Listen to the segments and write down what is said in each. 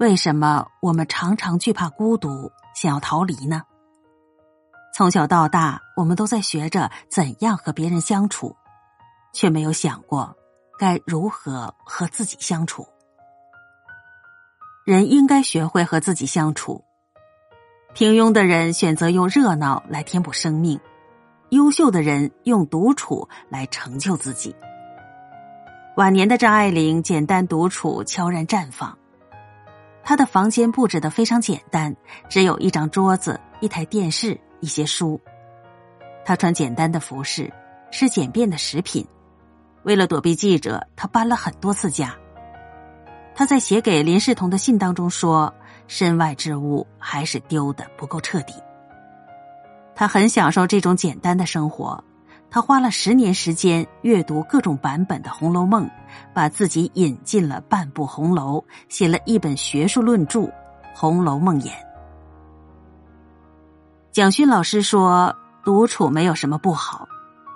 为什么我们常常惧怕孤独，想要逃离呢？从小到大，我们都在学着怎样和别人相处，却没有想过该如何和自己相处。人应该学会和自己相处。平庸的人选择用热闹来填补生命，优秀的人用独处来成就自己。晚年的张爱玲简单独处，悄然绽放。他的房间布置的非常简单，只有一张桌子、一台电视、一些书。他穿简单的服饰，吃简便的食品。为了躲避记者，他搬了很多次家。他在写给林世同的信当中说：“身外之物还是丢的不够彻底。”他很享受这种简单的生活。他花了十年时间阅读各种版本的《红楼梦》，把自己引进了半部红楼，写了一本学术论著《红楼梦演》。蒋勋老师说：“独处没有什么不好，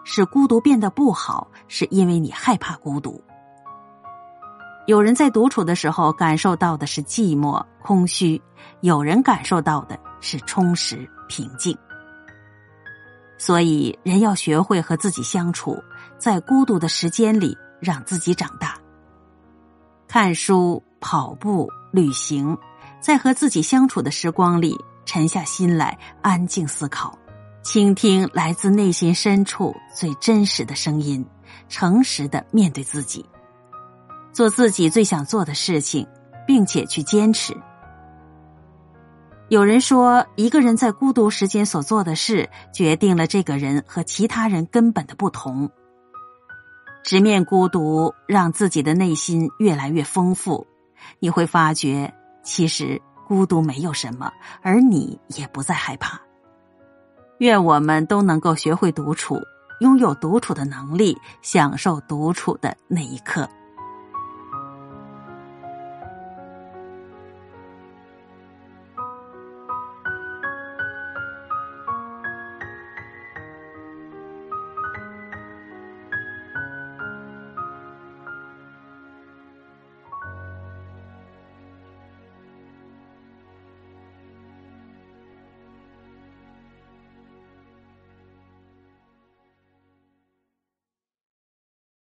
使孤独变得不好，是因为你害怕孤独。”有人在独处的时候感受到的是寂寞、空虚；有人感受到的是充实、平静。所以，人要学会和自己相处，在孤独的时间里让自己长大。看书、跑步、旅行，在和自己相处的时光里，沉下心来，安静思考，倾听来自内心深处最真实的声音，诚实的面对自己。做自己最想做的事情，并且去坚持。有人说，一个人在孤独时间所做的事，决定了这个人和其他人根本的不同。直面孤独，让自己的内心越来越丰富，你会发觉，其实孤独没有什么，而你也不再害怕。愿我们都能够学会独处，拥有独处的能力，享受独处的那一刻。